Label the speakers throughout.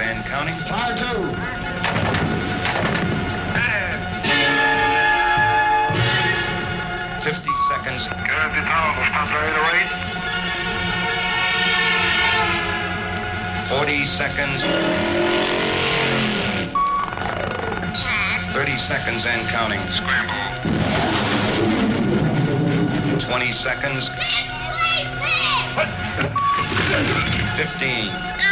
Speaker 1: And counting.
Speaker 2: Fire two.
Speaker 1: Fifty seconds. Good, the tunnel will stop 40 seconds. 30 seconds and counting. Scramble. 20 seconds. 15.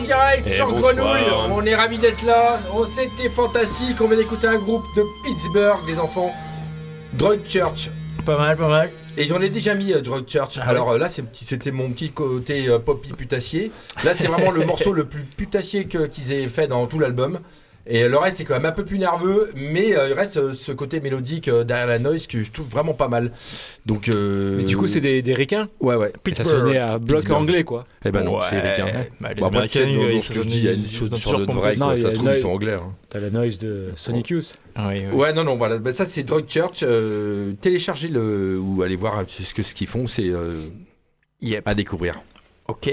Speaker 3: En direct
Speaker 4: Et
Speaker 3: sur
Speaker 4: bonsoir.
Speaker 3: Grenouille. On est ravis d'être là. Oh, C'était fantastique. On vient d'écouter un groupe de Pittsburgh, les enfants. Drug Church.
Speaker 4: Pas mal, pas mal.
Speaker 3: Et j'en ai déjà mis euh, Drug Church.
Speaker 4: Ah
Speaker 3: Alors euh, là, c'est petit- c'était mon petit côté euh, poppy putassier. Là, c'est vraiment le morceau le plus putassier que- qu'ils aient fait dans tout l'album. Et le reste, c'est quand même un peu plus nerveux, mais euh, il reste euh, ce côté mélodique euh, derrière la noise que je trouve vraiment pas mal. Donc, euh,
Speaker 5: Mais du coup, c'est des, des ricains
Speaker 3: Ouais, ouais.
Speaker 5: Et Ça sonnait à bloc
Speaker 3: Pittsburgh.
Speaker 5: anglais, quoi.
Speaker 3: Eh ben non,
Speaker 4: Ouais.
Speaker 3: c'est ricain.
Speaker 4: Bah, les
Speaker 3: Bon, après,
Speaker 4: Américains,
Speaker 3: tu sais, dans-
Speaker 4: ils-
Speaker 3: dans
Speaker 4: ils
Speaker 3: ce que je
Speaker 4: sont-
Speaker 3: dis, il y a une
Speaker 4: ils
Speaker 3: chose
Speaker 4: sont
Speaker 3: sur
Speaker 4: pompés.
Speaker 3: vrai,
Speaker 5: Non,
Speaker 3: quoi.
Speaker 5: il y
Speaker 3: Ça
Speaker 5: a
Speaker 3: se trouve, ils sont anglais. hein.
Speaker 5: T'as la noise de Sonic Youth.
Speaker 4: Oui, oui.
Speaker 3: Ouais, non, non, voilà. Bah, ça, c'est Drug Church. Euh, téléchargez le ou allez voir ce que ce qu'ils font, c'est euh,
Speaker 4: Yep.
Speaker 3: à découvrir.
Speaker 4: Ok.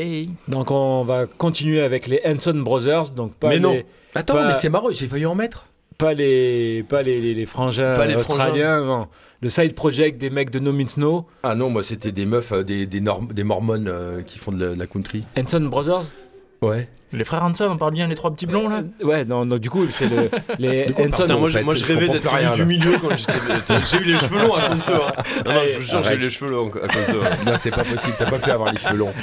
Speaker 5: Donc, on va continuer avec les Hanson Brothers. Donc, pas
Speaker 3: Mais non. Attends,
Speaker 5: Pas-
Speaker 3: mais c'est marrant, j'ai failli en mettre.
Speaker 5: Pas les, pas les, les, les frangins
Speaker 6: Pas les
Speaker 5: australiens, non. Le side project des mecs de No Means No,
Speaker 7: Ah non, moi c'était des meufs, euh, des, des, norm- des mormones euh, qui font de la, de la country.
Speaker 5: Hanson Brothers?
Speaker 7: Ouais.
Speaker 4: Les frères Hanson, on parle bien les trois petits blonds là
Speaker 5: Ouais, non, non, du coup, c'est le, les
Speaker 7: De quoi
Speaker 5: Hanson.
Speaker 6: Putain, moi,
Speaker 7: en fait,
Speaker 6: je- moi, je
Speaker 7: je
Speaker 6: rêvais d'être celui du milieu quand j'étais. J'ai eu les cheveux longs à cause d'eux. hein. Non, non, je vous jure, j'ai eu les cheveux longs à cause d'eux.
Speaker 7: Non, c'est pas possible, t'as pas pu avoir les cheveux longs.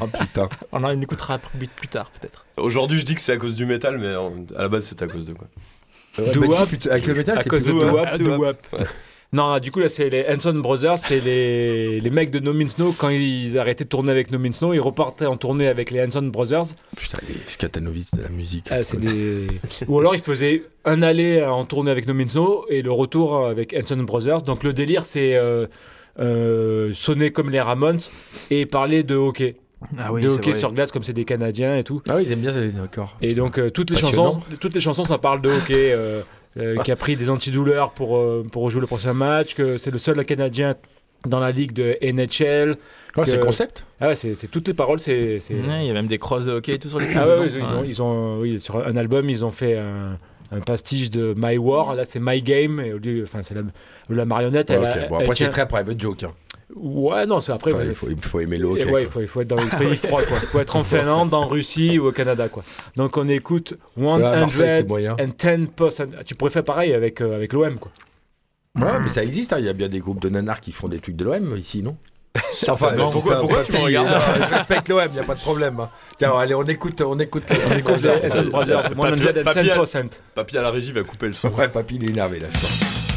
Speaker 7: Oh putain.
Speaker 4: On en écoutera plus, plus tard peut-être.
Speaker 6: Aujourd'hui, je dis que c'est à cause du métal, mais à la base, c'est à cause de quoi.
Speaker 7: Ouais, bah, dis, avec le métal,
Speaker 5: à
Speaker 7: c'est
Speaker 5: cause de
Speaker 6: Wap,
Speaker 5: Wap.
Speaker 6: Wap.
Speaker 5: Non, du coup, là, c'est les Hanson Brothers, c'est les, les mecs de No Means No. Quand ils arrêtaient de tourner avec No Means No, ils repartaient en tournée avec les Hanson Brothers.
Speaker 7: Putain, les Skatanovic de la musique.
Speaker 5: Ah, c'est des... Ou alors ils faisaient un aller en tournée avec No Means No et le retour avec Hanson Brothers. Donc le délire, c'est euh, euh, sonner comme les Ramones et parler de hockey.
Speaker 4: Ah oui,
Speaker 5: de hockey
Speaker 4: vrai.
Speaker 5: sur glace comme c'est des Canadiens et tout.
Speaker 7: Ah oui, ils aiment bien, ça, d'accord.
Speaker 5: Et donc euh, toutes les chansons, toutes les chansons, ça parle de hockey. Euh, qui a pris des antidouleurs pour euh, pour rejouer le prochain match. Que c'est le seul Canadien dans la ligue de NHL.
Speaker 7: Ouais, c'est
Speaker 5: que-
Speaker 7: concept.
Speaker 5: Ah ouais, c'est c'est- toutes les paroles, c'est c'est-
Speaker 4: Ouais, Il y a même des crosses de hockey et tout sur les
Speaker 5: ah ouais, ils ont, ils ont, oui, sur un album, ils ont fait un, un pastiche de My War. Là, c'est My Game. Et au lieu, enfin, c'est la, la marionnette.
Speaker 7: Ouais,
Speaker 5: elle,
Speaker 7: ok.
Speaker 5: a-
Speaker 7: Bon,
Speaker 5: elle
Speaker 7: après,
Speaker 5: tient-
Speaker 7: c'est très private joke. Hein.
Speaker 5: Ouais, non, c'est après.
Speaker 7: Enfin, il, faut, il faut aimer le hockey.
Speaker 5: ouais, il faut, il faut être dans les pays froids, quoi. Il faut être en Finlande, en Russie ou au Canada, quoi. Donc, on écoute
Speaker 7: Ouais, à Marseille, c'est
Speaker 5: 110
Speaker 7: moyen.
Speaker 5: and 10%. Tu pourrais faire pareil avec, euh, avec l'OM, quoi.
Speaker 7: Ouais, mais ça existe, hein. il y a bien des groupes de nanars qui font des trucs de l'OM ici, non? Enfin,
Speaker 6: Non, pourquoi-
Speaker 7: ça,
Speaker 6: pourquoi tu me regardes?
Speaker 7: Hein. Je respecte l'OM, il n'y a pas de problème. hein. Tiens, allez, on écoute, on écoute.
Speaker 5: On écoute les Brothers, 110 and
Speaker 6: Papy-
Speaker 5: 10%.
Speaker 6: Papy à la régie va couper le son.
Speaker 7: Ouais, papy, il est énervé là, je pense.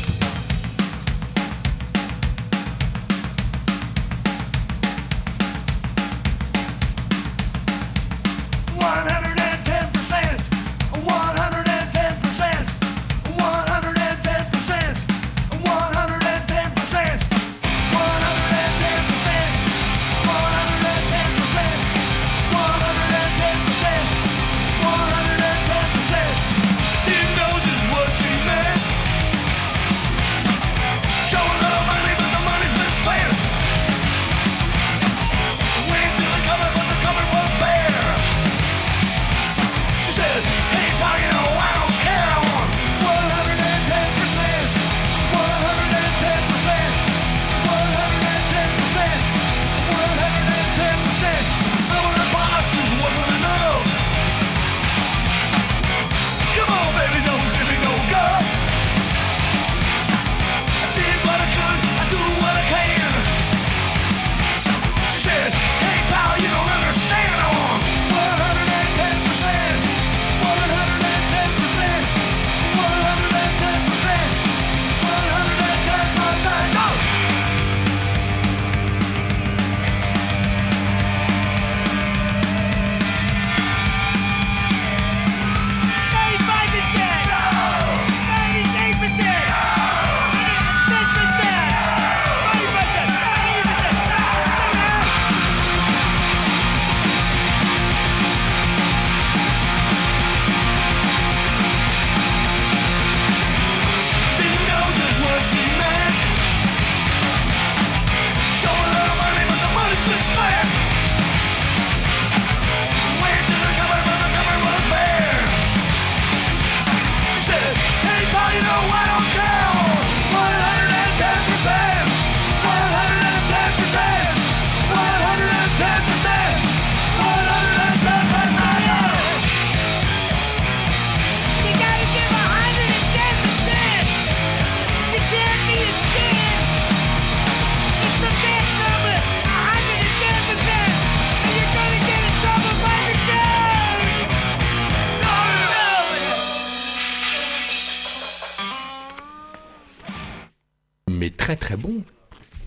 Speaker 7: Très très bon.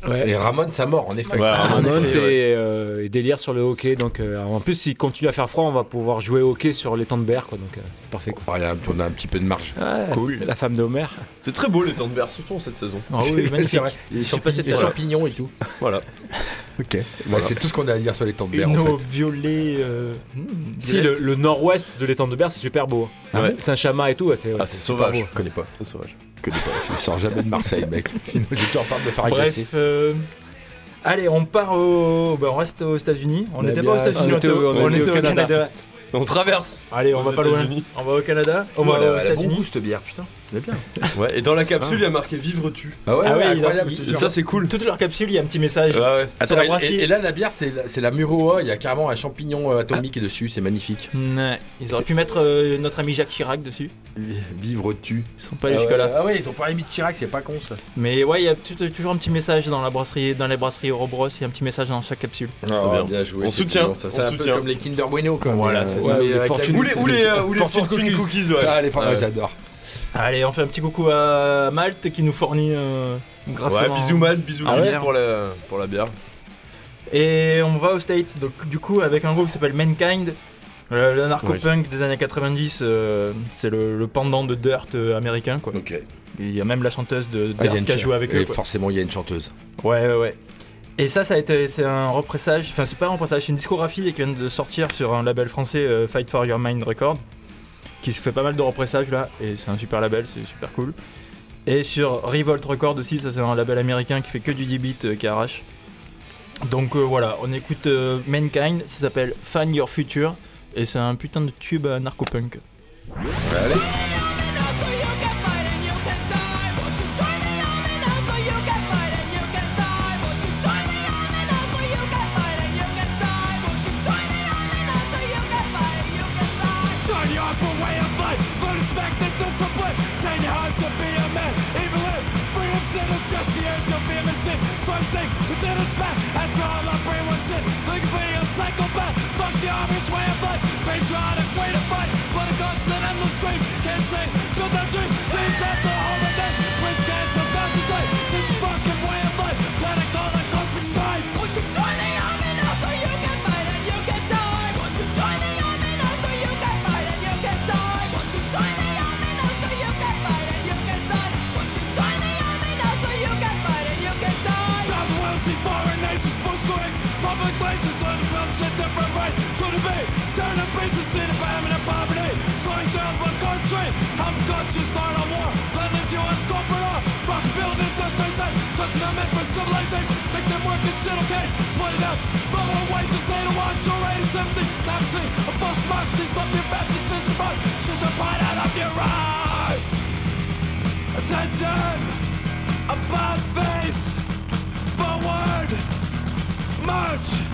Speaker 5: Ouais.
Speaker 7: Et Ramon, ça mort, en effet.
Speaker 6: Ouais,
Speaker 5: Ah,
Speaker 6: Ramon, c'est-
Speaker 5: c'est euh, délire sur le hockey. Donc, euh, en plus, s'il continue à faire froid, on va pouvoir jouer au hockey sur les temps de berre. Quoi, donc, euh, c'est parfait. Quoi.
Speaker 7: Ah, on a un petit peu de marge.
Speaker 5: Ouais,
Speaker 6: Cool.
Speaker 5: La femme d'Homer.
Speaker 6: C'est très beau les temps de berre, surtout en cette saison.
Speaker 4: Ah oui, magnifique.
Speaker 7: C'est Les champignons et tout.
Speaker 6: Voilà.
Speaker 7: Ok. C'est tout ce qu'on a à dire sur les temps de mer,
Speaker 4: Une
Speaker 7: en fait.
Speaker 4: violet. euh, hmm,
Speaker 5: Si, le, le nord-ouest de l'étang de berre, c'est super beau. hein.
Speaker 6: Ouais.
Speaker 5: Saint-Chamas et tout, ouais, c'est
Speaker 6: Ah, c'est sauvage. Je connais pas. C'est sauvage.
Speaker 7: Je connais pas. Je sors jamais de Marseille, mec. Sinon, j'ai toujours peur de me faire
Speaker 4: Bref,
Speaker 7: agresser.
Speaker 4: euh, allez, on part au. bah, on reste aux États-Unis. On n'était pas aux États-Unis,
Speaker 5: on était au- on
Speaker 4: on
Speaker 5: était
Speaker 4: était
Speaker 5: au
Speaker 4: au
Speaker 5: Canada.
Speaker 4: Canada.
Speaker 6: On traverse.
Speaker 4: Allez, on va pas loin.
Speaker 6: États-Unis.
Speaker 4: On va au Canada, on va aux
Speaker 3: a bon
Speaker 4: États-Unis.
Speaker 3: goût cette bière, putain. C'est bien.
Speaker 6: Ouais, et dans la capsule, il y a marqué Vivre-tu.
Speaker 3: Ah ouais,
Speaker 4: Ah
Speaker 3: ouais,
Speaker 4: ouais, il a-
Speaker 3: incroyable.
Speaker 4: il-
Speaker 6: ça, c'est cool.
Speaker 4: Toutes leurs capsules, il y a un petit message.
Speaker 6: Ouais, ouais.
Speaker 3: Attends, et-
Speaker 4: brasserie.
Speaker 3: et, et là, la bière, c'est la, c'est la Muroa. Il y a carrément un champignon euh, atomique dessus. C'est magnifique.
Speaker 4: Ouais, Ils auraient pu mettre euh, notre ami Jacques Chirac dessus.
Speaker 3: Vivre-tu.
Speaker 4: Ils sont pas allés
Speaker 3: ah,
Speaker 4: jusque
Speaker 3: ouais,
Speaker 4: là.
Speaker 3: ah ouais, ils ont pas mis de Chirac, c'est pas con ça.
Speaker 4: Mais ouais, il y a toujours un petit message dans la brasserie, dans les brasseries Eurobros, il y a un petit message dans chaque capsule.
Speaker 3: Ah,
Speaker 6: bien.
Speaker 3: joué.
Speaker 6: On soutient,
Speaker 3: mignon, ça.
Speaker 6: on
Speaker 3: C'est un peu
Speaker 6: soutient.
Speaker 3: comme les Kinder Bueno, quoi.
Speaker 4: Voilà.
Speaker 6: Ou les,
Speaker 3: Fortune Cookies. Ah, les fortunes, j'adore.
Speaker 4: Allez, on fait un petit coucou à Malte qui nous fournit euh, grâce
Speaker 6: Ouais, bisous Mal, bisous
Speaker 4: Ah ouais
Speaker 6: pour, la, pour la bière.
Speaker 4: Et on va aux States, donc du coup avec un groupe qui s'appelle Mankind. Euh, le narco-punk des années 90, euh, c'est le, le pendant de Dirt euh, américain quoi.
Speaker 3: Ok.
Speaker 4: Il y a même la chanteuse de
Speaker 3: Ah,
Speaker 4: Dirt qui a joué avec
Speaker 3: et
Speaker 4: eux. quoi.
Speaker 3: forcément, il y a une chanteuse.
Speaker 4: Ouais, ouais, ouais. Et ça, ça a été, c'est un repressage, enfin c'est pas un repressage, c'est une discographie qui vient de sortir sur un label français, euh, Fight for Your Mind Record, qui se fait pas mal de repressages là, et c'est un super label, c'est super cool. Et sur Revolt Record aussi, ça c'est un label américain qui fait que du 10 bits euh, qui arrache. Donc euh, voilà, on écoute euh, Mankind, ça s'appelle Find Your Future, et c'est un putain de tube narco-punk.
Speaker 3: Allez.
Speaker 8: Your heart to be a man, even if freedom instead of just the years you'll be a machine. So I sing within its back, after all I brainwash shit. Looking for a psychopath, fuck the army's way of life. Patriotic way to fight, but a guns and endless scream. Can't say, build that dream, dreams at the holiday. Which cancer found to try, this fucking right to the bay. Turn the bases in the famine and poverty. Slowing down one country. I'm conscious, start a war. Blended US corporate. Rock building industry site. That's not meant for civilization. Make them work in shittle case. Split it up. Lower wages, they don't want your race empty. Taxi, a false Marxist. Stop your fascist vision fight. Shoot the pride out of your eyes. Attention. About face forward, march.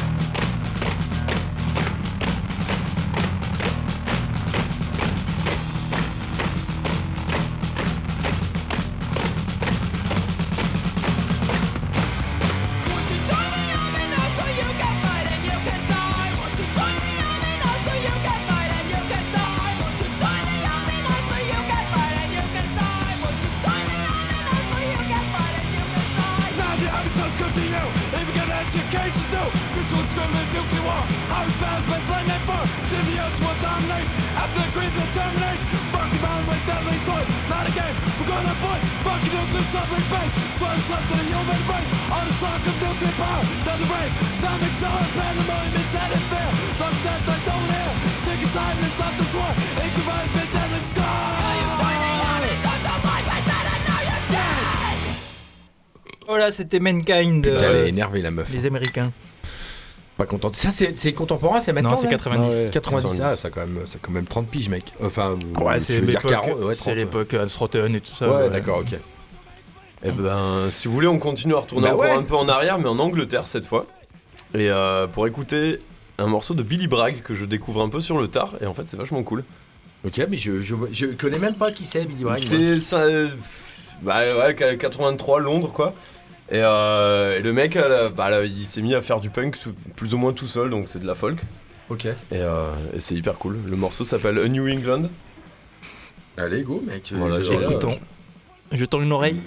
Speaker 8: Control screaming nuclear war. Ours fans best line and for. CBS will dominate. After greed that terminates. Fuck around with deadly toy. Not a game. We're gonna put fucking nuclear submarine base. Slurs up to the human race. On the stock of nuclear power. Down the brain. Time accelerate pandemonium. It's headed fair. Fuck that, I don't hear. Take a side and stop this war. It could ride the deadly sky.
Speaker 2: Join the army, don't survive, I better know you're dead!
Speaker 4: Voilà, c'était Mankind,
Speaker 3: Putain,
Speaker 4: euh,
Speaker 3: elle est énervée, la meuf.
Speaker 4: les Américains.
Speaker 3: Pas contente. Ça, c'est contemporain, c'est maintenant
Speaker 4: Non, c'est
Speaker 3: là
Speaker 4: 90.
Speaker 5: Ah ouais.
Speaker 3: 90, ah, ça, quand même, ça quand même 30 piges, mec. Enfin,
Speaker 4: Ouais,
Speaker 3: je
Speaker 4: c'est l'époque,
Speaker 3: 40, ouais,
Speaker 4: c'est
Speaker 3: 30.
Speaker 4: l'époque Hans Rotten et tout ça.
Speaker 3: Ouais, d'accord, ok.
Speaker 6: Eh ben, si vous voulez, on continue à retourner
Speaker 3: Bah
Speaker 6: encore
Speaker 3: ouais.
Speaker 6: un peu en arrière, mais en Angleterre cette fois. Et euh, pour écouter un morceau de Billy Bragg que je découvre un peu sur le tard, et en fait, c'est vachement cool.
Speaker 3: Ok, mais je, je, je connais même pas qui c'est, Billy Bragg.
Speaker 6: C'est ça. Bah ouais, qu- 83 Londres quoi. Et, euh, et le mec, euh, bah, là, il s'est mis à faire du punk tout- plus ou moins tout seul, donc c'est de la folk.
Speaker 3: Ok.
Speaker 6: Et, euh, et c'est hyper cool. Le morceau s'appelle A New England.
Speaker 3: Allez, go, mec.
Speaker 6: Voilà,
Speaker 3: Je-
Speaker 6: j'ai-.
Speaker 4: Écoutons. Jetons une oreille.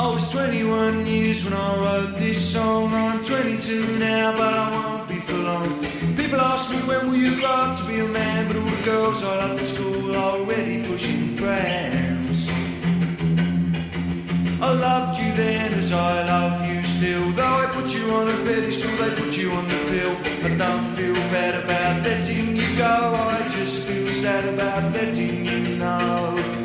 Speaker 9: I was 21 years when I wrote this song. I'm 22 now, but I won't be for long. People ask me when will you grow up to be a man, but all the girls I loved at school are already pushing prams. I loved you then as I love you still. Though I put you on a pedestal, they put you on the pill. I don't feel bad about letting you go. I just feel sad about about letting you know.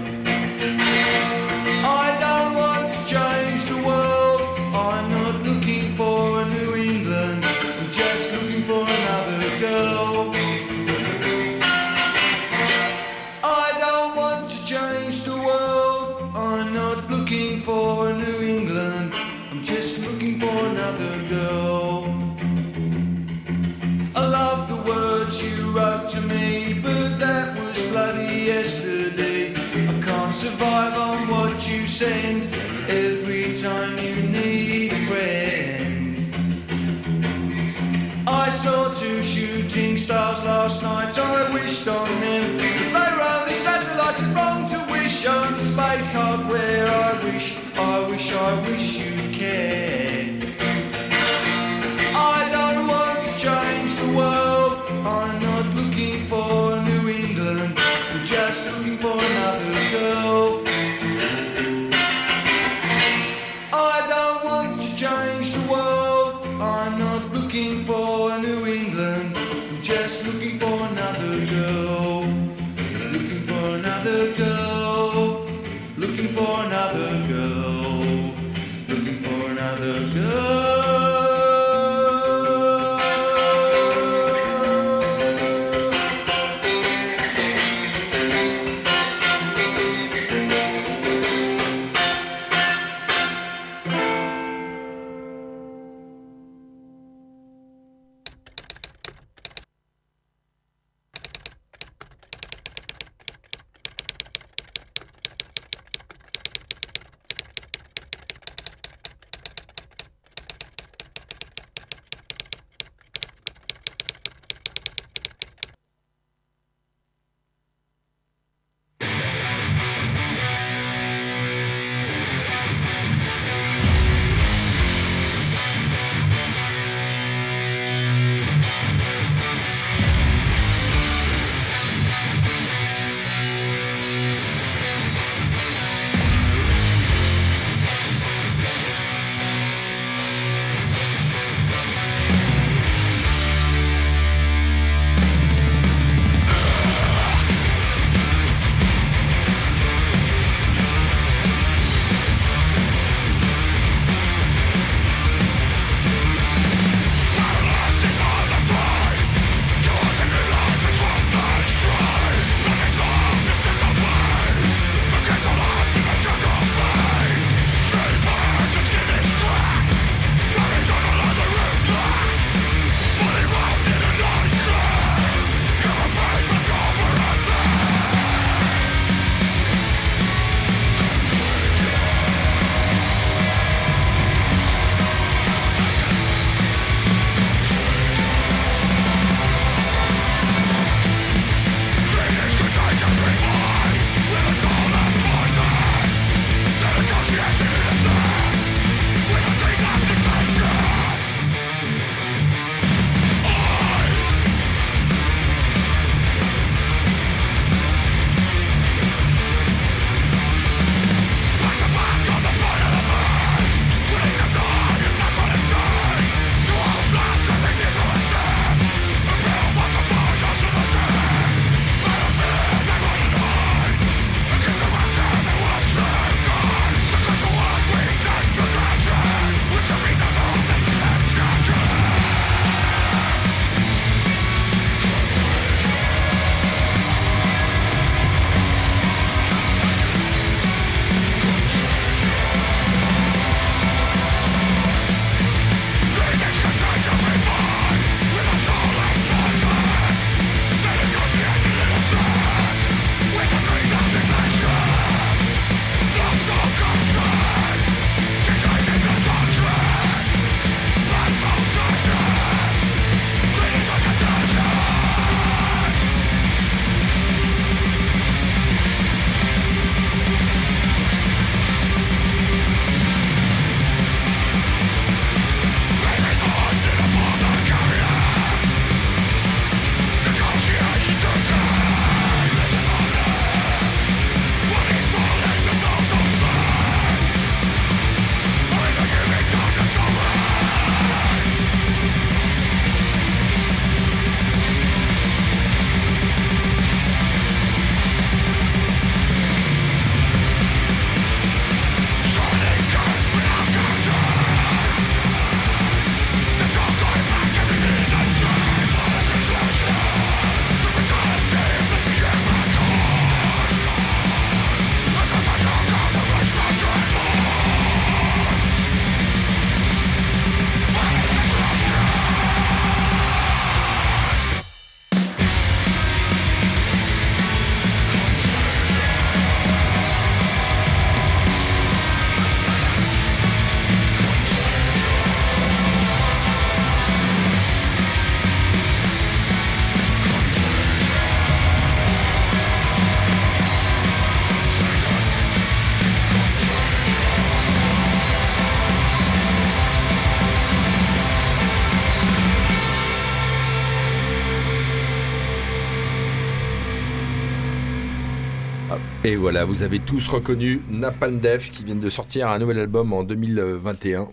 Speaker 3: Et voilà, vous avez tous reconnu Napalm Death qui vient de sortir un nouvel album en 2021.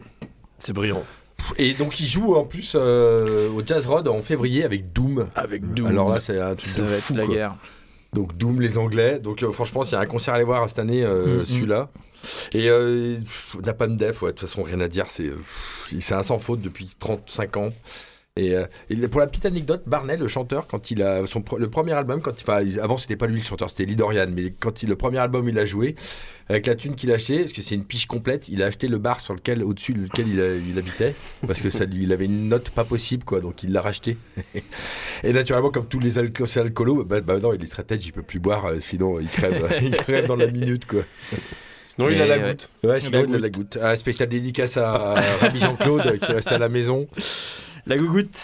Speaker 6: C'est brillant.
Speaker 3: Et donc il joue en plus euh, au Jazz Rod en février avec Doom.
Speaker 4: Avec Doom.
Speaker 3: Alors là c'est un truc
Speaker 4: ça
Speaker 3: de
Speaker 4: va être la
Speaker 3: quoi.
Speaker 4: guerre.
Speaker 3: Donc Doom les Anglais. Donc euh, franchement s'il y a un concert à aller voir cette année, euh,
Speaker 4: Mm,
Speaker 3: celui-là. Et euh, Napalm Death, ouais, de toute façon rien à dire, c'est un sans faute depuis 35 ans. Et, euh, et pour la petite anecdote, Barney, le chanteur, quand il a son le premier album, quand enfin, avant c'était pas lui le chanteur, c'était Lee Dorian, mais quand il, le premier album il a joué, avec la thune qu'il a acheté, parce que c'est une piche complète, il a acheté le bar sur lequel, au-dessus duquel il, a- il habitait, parce que ça lui, il avait une note pas possible, quoi, donc il l'a racheté. et naturellement, comme tous les alco- alcoolos, bah, bah non, il est serait tête, il peut plus boire, euh, sinon il crève, il crève dans la minute, quoi.
Speaker 6: Sinon, il a la goutte.
Speaker 3: Ouais, sinon il a la goutte. Un spécial dédicace à Rabbi Jean-Claude qui reste à la maison.
Speaker 4: La gougoute.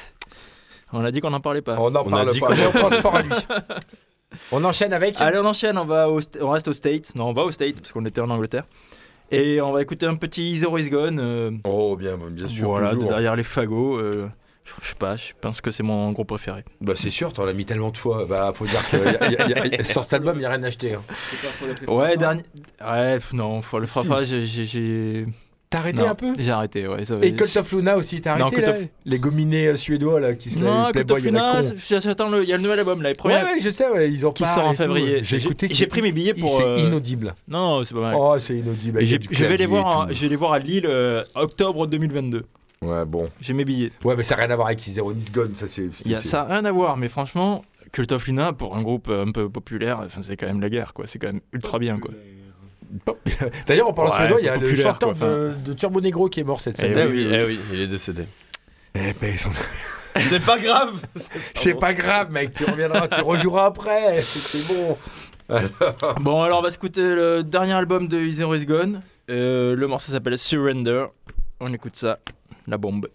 Speaker 4: On a dit qu'on n'en parlait pas.
Speaker 3: On n'en
Speaker 6: On a
Speaker 3: parle
Speaker 6: dit
Speaker 3: pas,
Speaker 6: qu'on-
Speaker 3: mais on pense fort à lui. On enchaîne avec
Speaker 4: Allez, on enchaîne, on, va au on reste aux States. Non, on va aux States parce qu'on était en Angleterre. Et on va écouter un petit Zero is Gone. euh,
Speaker 3: Oh, bien, bien sûr.
Speaker 4: voilà, de
Speaker 3: toujours.
Speaker 4: derrière les fagots. euh, je, je sais pas, je pense que c'est mon groupe préféré.
Speaker 3: Bah, c'est sûr, t'en as mis tellement de fois. Bah, faut dire que y a- y a- y a- sur cet album, il n'y a rien à acheter. hein.
Speaker 4: Ouais, dernier. Ouais, pff, non, faut le
Speaker 3: Si.
Speaker 4: Fafa, j'ai- j'ai. j'ai-
Speaker 3: T'as arrêté
Speaker 4: non,
Speaker 3: un peu
Speaker 4: J'ai arrêté, ouais. ça-
Speaker 3: Et Cult of Luna aussi, t'as arrêté
Speaker 4: Cult
Speaker 3: là
Speaker 4: of-
Speaker 3: Les gominés euh, suédois là qui se
Speaker 4: Non,
Speaker 3: les
Speaker 4: écoute,
Speaker 3: Playboy, il y a
Speaker 4: j'attends le. Il y a le nouvel album là, les
Speaker 3: Ouais,
Speaker 4: premiers.
Speaker 3: ouais, je sais, ouais, ils en
Speaker 4: Qui sort en février.
Speaker 3: J'ai écouté,
Speaker 4: J'ai
Speaker 3: c'est-
Speaker 4: pris mes billets pour.
Speaker 3: C'est
Speaker 4: euh,
Speaker 3: inaudible.
Speaker 4: Non, c'est pas mal.
Speaker 3: Oh, c'est inaudible. Du
Speaker 4: je vais les voir, je vais les voir à Lille euh, octobre 2022.
Speaker 3: tout. Ouais, bon.
Speaker 4: J'ai mes billets.
Speaker 3: Ouais, mais ça n'a rien à voir avec Zero Is Gone, ça c'est.
Speaker 4: Il y a,
Speaker 3: c'est-
Speaker 4: ça n'a rien à voir, mais franchement, Cult of Luna, pour un groupe un peu populaire, c'est quand même la guerre, quoi. C'est quand même ultra bien, quoi.
Speaker 3: D'ailleurs, en parlant de
Speaker 4: Ouais,
Speaker 3: suédois, il y a le chanteur
Speaker 4: quoi,
Speaker 3: de, de Turbo Negro qui est mort cette semaine.
Speaker 6: Eh oui, eh oui, il est décédé.
Speaker 3: Eh ben, son-
Speaker 6: C'est pas grave.
Speaker 3: c'est pas grave, mec, tu reviendras, tu rejoueras après, c'est bon.
Speaker 4: Bon, alors on va écouter le dernier album de Is Gone. Euh, le morceau s'appelle Surrender. On écoute ça, la bombe.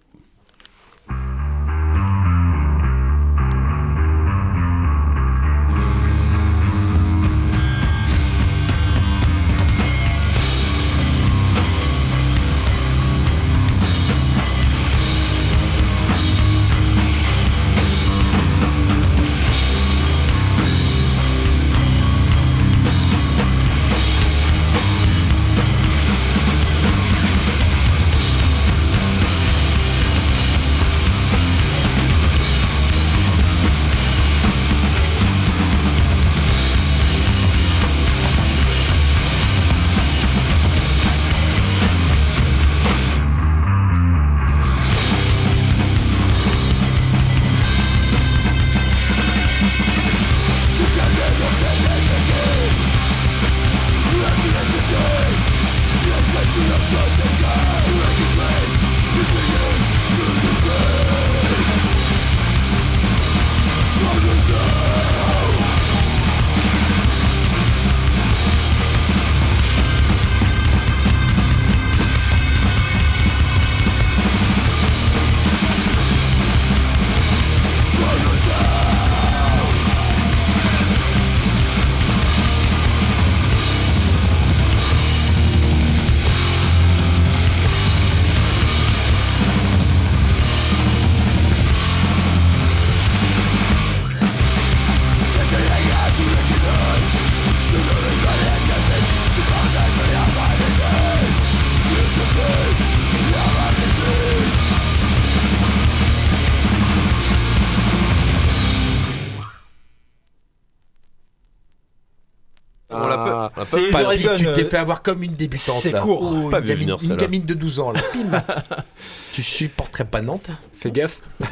Speaker 4: C'est
Speaker 6: pas-
Speaker 3: tu tu t'es
Speaker 4: euh,
Speaker 3: fait avoir comme une débutante.
Speaker 4: c'est court.
Speaker 3: Oh,
Speaker 6: Pas
Speaker 3: une, gamine,
Speaker 6: venir,
Speaker 3: une
Speaker 6: celle-là.
Speaker 3: gamine de 12 ans, là. Pim Tu supporterais pas Nantes
Speaker 5: Fais gaffe.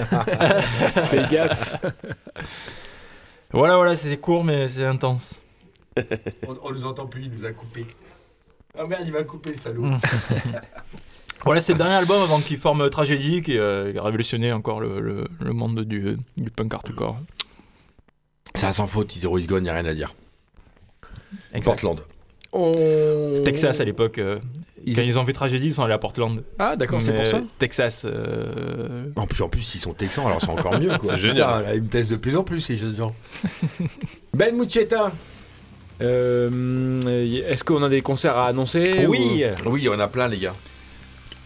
Speaker 5: Fais gaffe.
Speaker 4: Voilà, voilà, c'est court, mais c'est intense.
Speaker 3: on, on nous entend plus, il nous a coupé. Ah merde, il m'a coupé le salaud.
Speaker 4: Mm. Voilà, c'était le dernier album avant qu'il forme Tragédie, qui, euh, qui a révolutionné encore le, le- le monde du, du punk hardcore.
Speaker 3: Ça sans faute, Zero Is Gone, y a rien à dire.
Speaker 4: Exact.
Speaker 3: Portland. On...
Speaker 4: Texas à l'époque. euh,
Speaker 3: Ils-
Speaker 4: Quand ils ont fait Tragédie, ils sont allés à Portland.
Speaker 3: Ah d'accord, c'est pour ça
Speaker 4: Texas. euh,
Speaker 3: En plus, en plus, ils sont texans, alors c'est encore mieux. quoi.
Speaker 6: C'est génial.
Speaker 3: Putain, ils me testent de plus en plus, ces jeunes gens. ben Muccietta
Speaker 5: Euh, Est-ce qu'on a des concerts à annoncer
Speaker 4: Oui
Speaker 3: Oui, on a plein, les gars.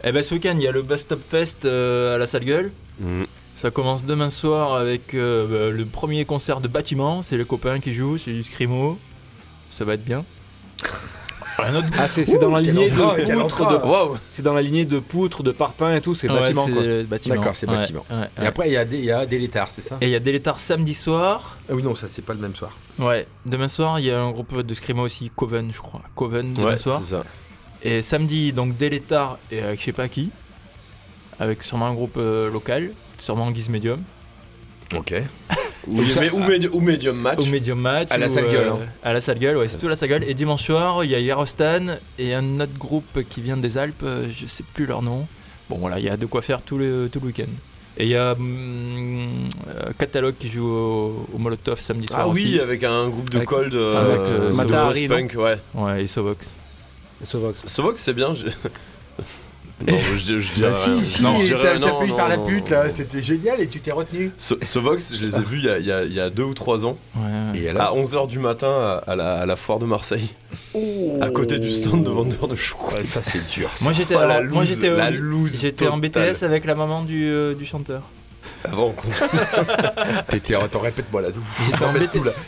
Speaker 4: Eh ben ce week-end, il y a le Bust Up Fest euh, à la Salle Gueule.
Speaker 6: Mm.
Speaker 4: Ça commence demain soir avec le premier concert de bâtiment. C'est les copains qui jouent, c'est du scrimo. ça va être bien. Un autre
Speaker 5: Ah, c'est c'est dans la lignée de poutres, de- c'est dans la lignée de poutres, de parpaings et tout, c'est
Speaker 4: Ouais,
Speaker 5: bâtiment
Speaker 4: c'est
Speaker 5: quoi.
Speaker 4: bâtiment.
Speaker 3: D'accord, c'est
Speaker 4: Ouais,
Speaker 3: bâtiment.
Speaker 4: ouais,
Speaker 3: Et
Speaker 4: ouais.
Speaker 3: après, il y a des, il y a des létards, c'est ça?
Speaker 4: Et il y a Délétard samedi soir.
Speaker 3: Ah oui, non, ça, c'est pas le même soir.
Speaker 4: Ouais, demain soir, il y a un groupe de Scrimo aussi, Coven, je crois. Coven, demain
Speaker 6: Ouais,
Speaker 4: soir.
Speaker 6: c'est ça.
Speaker 4: Et samedi, donc Délétard et avec je sais pas qui. Avec sûrement un groupe euh, local, sûrement Guise Medium.
Speaker 6: Ok. Ou, mais- ou médi- ou medium match.
Speaker 4: Au Medium Match.
Speaker 3: À la
Speaker 4: ou,
Speaker 3: salle gueule, hein.
Speaker 4: À la salle gueule, ouais, c'est tout à la salle gueule. Et dimanche soir, il y a Yarostan et un autre groupe qui vient des Alpes, euh, je sais plus leur nom. Bon voilà, il y a de quoi faire tout le, tout le week-end. Et il y a hum, euh, Catalogue qui joue au, au Molotov samedi soir
Speaker 6: Ah oui,
Speaker 4: aussi.
Speaker 6: avec un groupe de
Speaker 5: Avec-
Speaker 6: cold euh,
Speaker 4: avec, euh,
Speaker 5: Matahari,
Speaker 6: post-punk, ouais.
Speaker 4: Ouais, et Sovox.
Speaker 5: Sovox.
Speaker 6: Sovox, c'est bien. je- non, je, je dirais
Speaker 3: Bah,
Speaker 6: rien.
Speaker 3: si, si,
Speaker 6: Non, je
Speaker 3: t'as
Speaker 6: dirais-
Speaker 3: t'as failli faire la pute là, c'était génial et tu t'es retenu.
Speaker 6: So- Sovox, je les ai vus il y a, il y a- il y a deux ou trois ans,
Speaker 4: Ouais.
Speaker 3: Et
Speaker 6: à 11h du matin à, la, à la foire de Marseille, à côté du stand de vendeur de chocolat.
Speaker 3: ça c'est dur.
Speaker 4: Moi j'étais
Speaker 6: Oh, la
Speaker 4: alors, moi
Speaker 6: loose,
Speaker 4: j'étais en. BTS avec la maman du, euh, du chanteur.
Speaker 6: Avant, on continue.
Speaker 3: T'étais, attends, répète-moi là.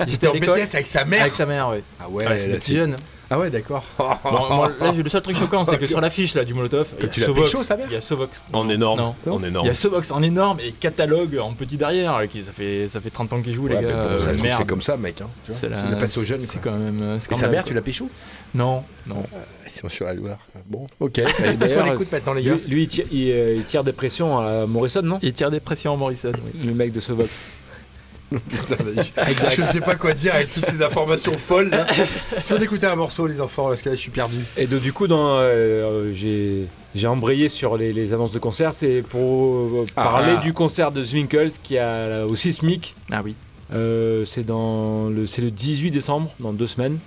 Speaker 4: J'étais en,
Speaker 3: BTS avec sa mère.
Speaker 4: avec sa mère, ouais.
Speaker 3: Ah ouais, là,
Speaker 4: petit jeune.
Speaker 3: Ah ouais, d'accord.
Speaker 4: Bon, moi, là, j'ai- le seul truc choquant, c'est que sur l'affiche là du Molotov, il y a Sovox,
Speaker 3: pécho, sa mère
Speaker 4: il y a Sovox.
Speaker 6: En énorme.
Speaker 4: Non.
Speaker 6: En
Speaker 4: Il y a Sovox en énorme et catalogue en petit derrière. Qui, ça, fait, ça fait 30 ans qu'ils jouent,
Speaker 3: Ouais,
Speaker 4: les gars.
Speaker 3: bon,
Speaker 4: euh,
Speaker 3: c'est comme ça, mec. Hein, tu vois.
Speaker 4: C'est la-
Speaker 3: la passe aux jeunes.
Speaker 4: C'est quand même. euh,
Speaker 3: Et sa mère, tu l'as pécho
Speaker 4: Non, non.
Speaker 3: Ils sont sur la Loire. Bon, ok. Qu'est-ce qu'on écoute maintenant, les gars
Speaker 5: Lui, lui, il, tire, il, euh, il tire des pressions à Morrison, non?
Speaker 4: Il tire des pressions en Morrison. oui.
Speaker 5: Le mec de Sovox.
Speaker 3: Putain, je, je sais pas quoi dire avec toutes ces informations folles. Là. Si on écoutait un morceau, les enfants, parce que là, je suis perdu.
Speaker 5: Et donc, du coup, dans, euh, j'ai, j'ai embrayé sur les, les annonces de concert. C'est pour euh,
Speaker 3: Ah.
Speaker 5: parler du concert de Zwinkels qui a au Sismic.
Speaker 4: Ah oui.
Speaker 5: Euh, c'est dans le, c'est le 18 décembre, dans deux semaines.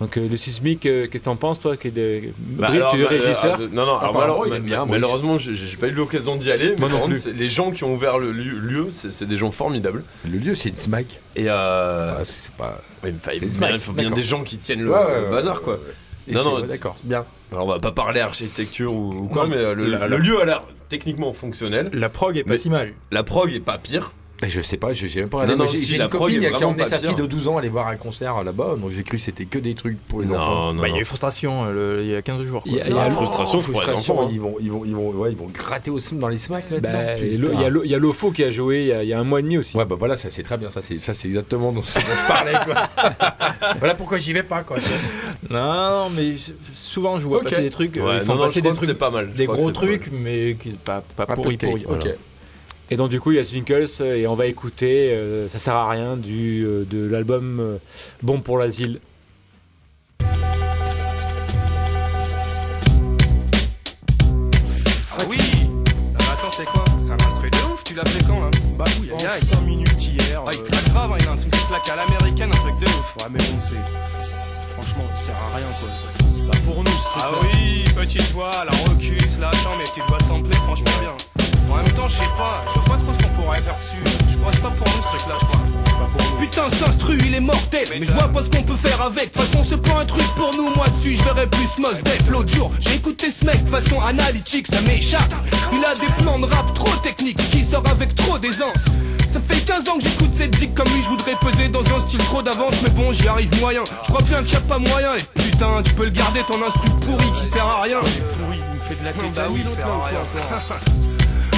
Speaker 5: Donc euh, le Sismic, euh, qu'est-ce que t'en penses toi qui est de...
Speaker 6: Bah,
Speaker 5: Brice,
Speaker 6: alors,
Speaker 5: tu es
Speaker 6: bah,
Speaker 5: régisseur
Speaker 6: euh, Non, non, alors,
Speaker 3: bien,
Speaker 6: malheureusement, j'ai pas eu l'occasion d'y aller. Mais
Speaker 5: non plus.
Speaker 6: les gens qui ont ouvert le lieu, lieu, c'est des gens formidables.
Speaker 3: Le lieu, c'est une smack.
Speaker 6: Et euh,
Speaker 3: Ah, c'est pas.
Speaker 6: ouais, mais, il bien, il faut bien des gens qui tiennent le,
Speaker 3: Ouais,
Speaker 6: le bazar, quoi.
Speaker 3: Et
Speaker 6: Non, non,
Speaker 3: ouais, d'accord, bien.
Speaker 6: Alors, on va pas parler architecture ou, ou quoi,
Speaker 4: Non,
Speaker 6: mais le,
Speaker 4: la-
Speaker 6: le lieu a l'air techniquement fonctionnel.
Speaker 4: La prog est pas
Speaker 6: Mais-
Speaker 4: si mal.
Speaker 6: La prog est pas pire.
Speaker 3: Et je sais pas, je- j'ai même pas
Speaker 6: Non,
Speaker 3: regardé.
Speaker 6: non,
Speaker 3: J'ai
Speaker 6: si,
Speaker 3: une copine qui a emmené sa fille de 12 ans aller voir un concert là-bas, donc j'ai cru que c'était que des trucs pour les enfants.
Speaker 6: Non, non,
Speaker 4: Bah, il y a eu frustration euh, le- il y a 15 jours. quoi.
Speaker 5: Il y a-
Speaker 3: Non,
Speaker 6: frustration,
Speaker 3: frustration,
Speaker 6: enfants, hein.
Speaker 3: ils vont, ils vont, ils vont, ouais, ils vont gratter au dans les smacks là.
Speaker 5: Bah, Il y a Lofo qui a joué il y a, il y a un mois et demi aussi.
Speaker 3: Ouais, bah voilà, ça c'est très bien, ça c'est, ça c'est exactement ce dont je parlais quoi. voilà pourquoi j'y vais pas quoi.
Speaker 4: Non, mais souvent je vois
Speaker 3: Ok.
Speaker 4: passer des trucs. euh,
Speaker 6: Ouais,
Speaker 4: font
Speaker 6: non, je
Speaker 4: des
Speaker 6: que c'est
Speaker 4: trucs,
Speaker 6: pas mal.
Speaker 4: Des gros trucs, mais pas pas
Speaker 3: Un peu
Speaker 4: pourri
Speaker 3: de
Speaker 4: pourri.
Speaker 3: cake, ok.
Speaker 5: Et donc du coup il y a Zwinkels euh, et on va écouter euh, Ça sert à rien du, euh, de l'album euh, Bon pour l'asile.
Speaker 10: Ah oui Ah, Attends, c'est quoi? C'est un instru de ouf, tu l'as fait quand là Bah oui,
Speaker 11: En
Speaker 10: aïe aïe
Speaker 11: 5 minutes hier.
Speaker 10: Ah, il claque grave, hein, il a un truc qui claque à l'américaine, un truc de ouf
Speaker 11: Ouais, mais bon, c'est. Franchement, ça sert à rien quoi. C'est pas pour nous ce truc.
Speaker 10: Ah oui, petite voix, la recus, là, attends, mes petites voix samplées, franchement bien En même temps, je sais pas, je vois pas trop ce qu'on pourrait faire dessus Je c'est pas pour nous ce truc là, je crois. Putain, cet instru, il est mortel. Mais je vois pas ce qu'on peut faire avec. De toute façon, c'est pas un truc pour nous. Moi dessus, je verrais plus Mos Def. L'autre jour, j'ai écouté ce mec de façon analytique, ça m'échappe. Il a des plans de rap trop techniques qui sort avec trop d'aisance. Ça fait 15 ans que j'écoute cette zik comme lui, je voudrais peser dans un style trop d'avance, mais bon, j'y arrive moyen. Je crois bien qu'il y a pas moyen. Et putain, tu peux le garder ton instru pourri qui sert à rien.
Speaker 11: Pourri, il me fait de la tête.
Speaker 10: Bah oui, il sert à rien.